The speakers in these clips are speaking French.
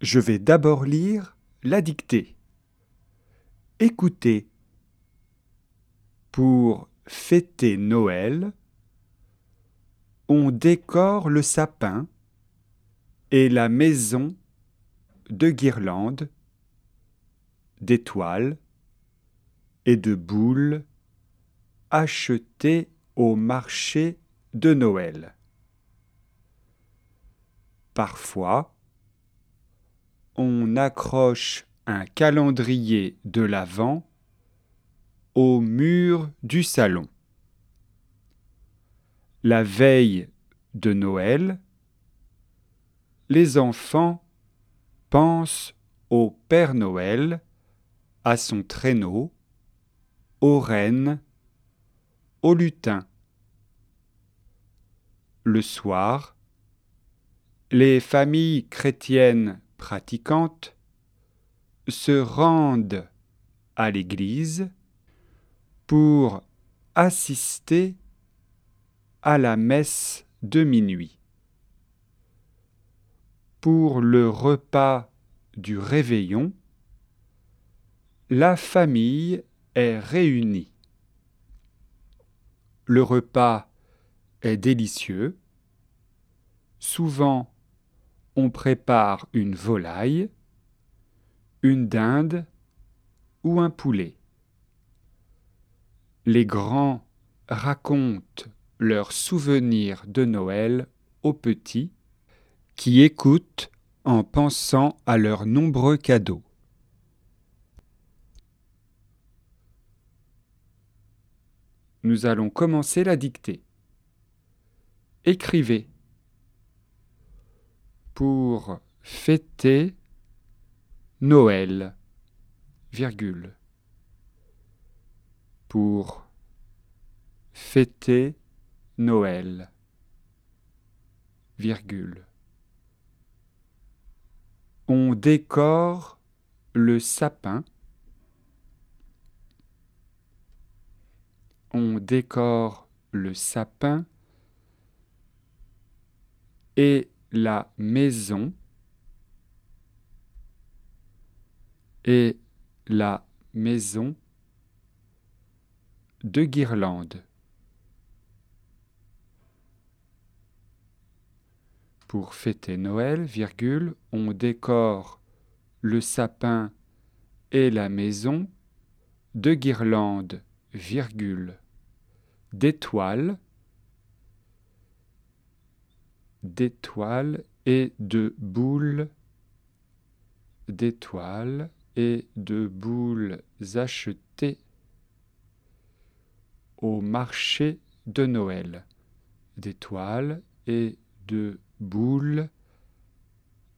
Je vais d'abord lire la dictée. Écoutez. Pour fêter Noël, on décore le sapin et la maison de guirlandes, d'étoiles et de boules achetées au marché de Noël. Parfois, on accroche un calendrier de l'Avent au mur du salon. La veille de Noël, les enfants pensent au Père Noël, à son traîneau, aux rennes, au lutin. Le soir, les familles chrétiennes pratiquantes se rendent à l'église pour assister à la messe de minuit. Pour le repas du réveillon, la famille est réunie. Le repas est délicieux. Souvent, on prépare une volaille, une dinde ou un poulet. Les grands racontent leurs souvenirs de Noël aux petits qui écoutent en pensant à leurs nombreux cadeaux. Nous allons commencer la dictée. Écrivez pour fêter Noël, virgule. Pour fêter Noël, virgule. On décore le sapin. On décore le sapin et la maison et la maison de guirlandes. Pour fêter Noël, on décore le sapin et la maison de guirlandes, d'étoiles, d'étoiles et de boules, d'étoiles et de boules achetées au marché de Noël, d'étoiles et de boules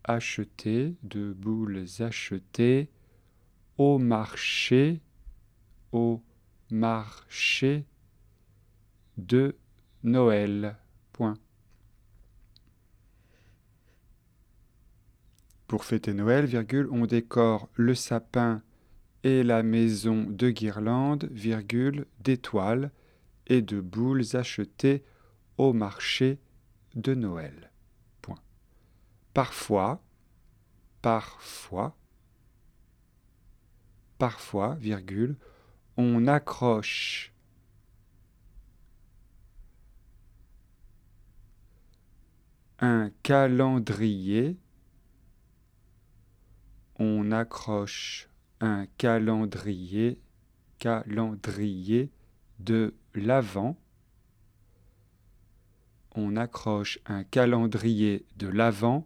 achetées, de boules achetées au marché, au marché de Noël. Point. Pour fêter Noël, on décore le sapin et la maison de guirlandes, virgule, d'étoiles et de boules achetées au marché de Noël. Parfois, parfois, parfois, virgule, on accroche un calendrier on accroche un calendrier, de l'Avent. On accroche un calendrier de l'Avent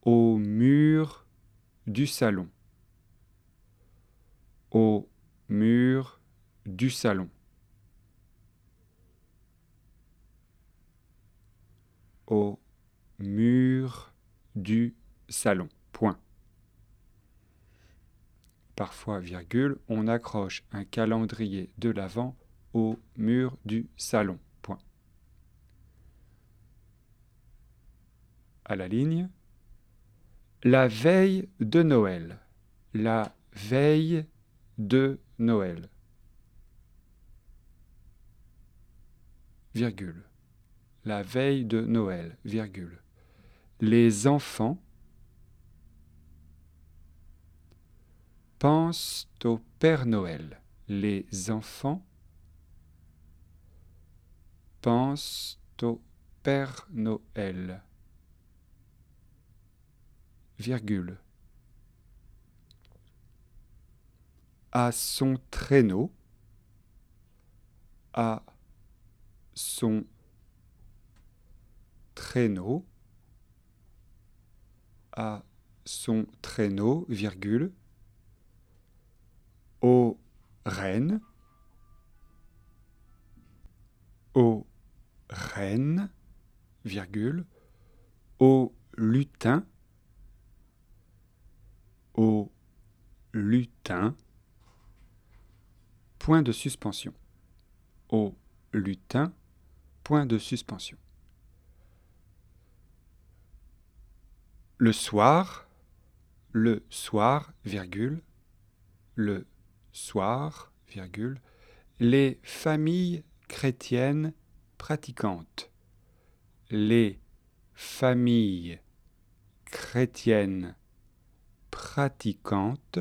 au mur du salon. Au mur du salon. Au mur du salon. Point parfois on accroche un calendrier de l'Avent au mur du salon. Point. À la ligne. La veille de Noël. La veille de Noël. Virgule. la veille de Noël, virgule. Les enfants pensent au Père Noël. Les enfants pensent au Père Noël. Virgule. À son traîneau, à son traîneau, à son traîneau, virgule, aux reines, aux reines, virgule, au lutin, au lutin, point de suspension, au lutin, point de suspension. Le soir, le soir, virgule, le soir, les familles chrétiennes pratiquantes. Les familles chrétiennes pratiquantes.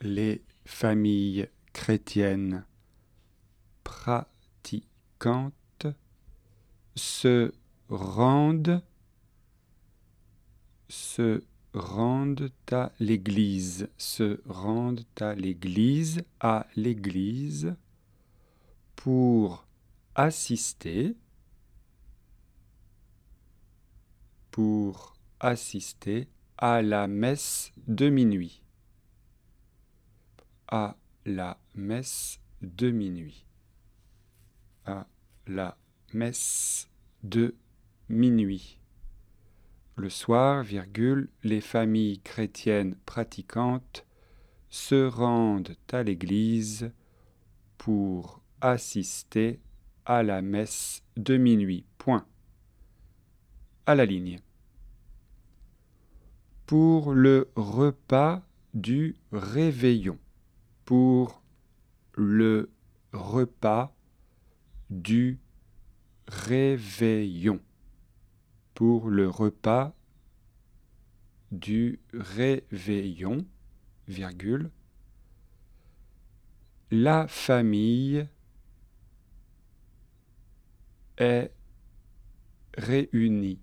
Les familles chrétiennes pratiquantes se rendent se rendent à l'église, se rendent à l'église, à l'église, pour assister, pour assister à la messe de minuit, à la messe de minuit, à la messe de minuit. Le soir, les familles chrétiennes pratiquantes se rendent à l'église pour assister à la messe de minuit. Point. À la ligne. Pour le repas du réveillon. Pour le repas du réveillon pour le repas du réveillon, virgule, la famille est réunie,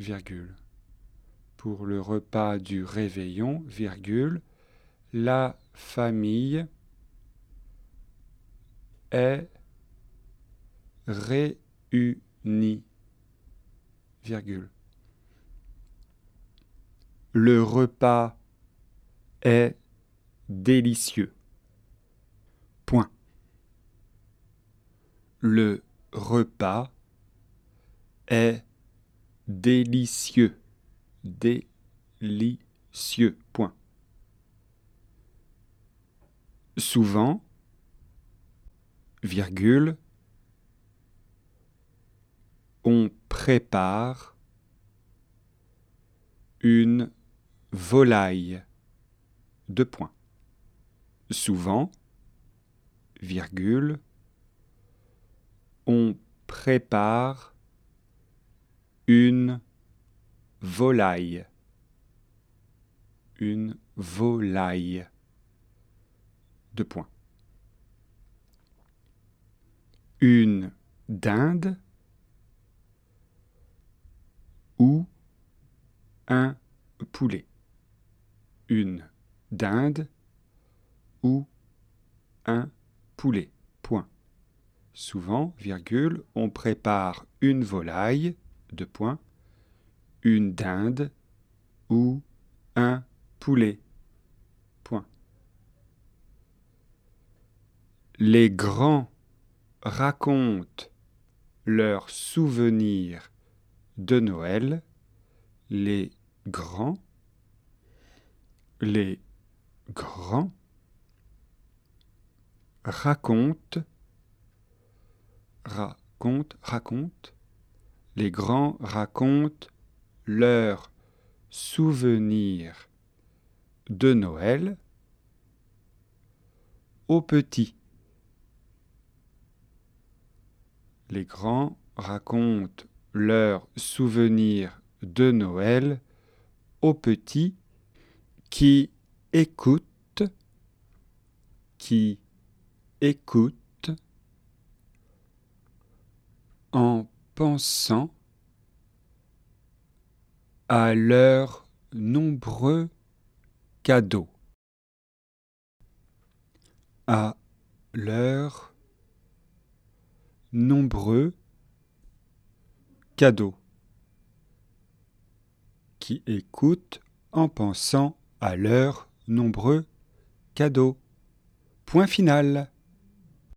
virgule. Pour le repas du réveillon, virgule, la famille est réunie. Le repas est délicieux. Point. Le repas est délicieux. Délicieux. Point. Souvent, virgule, on prépare une volaille. Deux points. Souvent, virgule, on prépare une volaille. Une volaille. Deux points. Une dinde ou un poulet, une dinde ou un poulet. Point. Souvent, virgule, on prépare une volaille, deux points, une dinde ou un poulet. Point. Les grands racontent leurs souvenirs de Noël, les grands, les grands. Racontent, racontent, racontent, les grands racontent leurs souvenirs de Noël aux petits. Les grands racontent leurs souvenirs de Noël aux petits qui écoutent, qui écoutent en pensant à leurs nombreux cadeaux, à leurs nombreux cadeaux, qui écoutent en pensant à leurs nombreux cadeaux. Point final.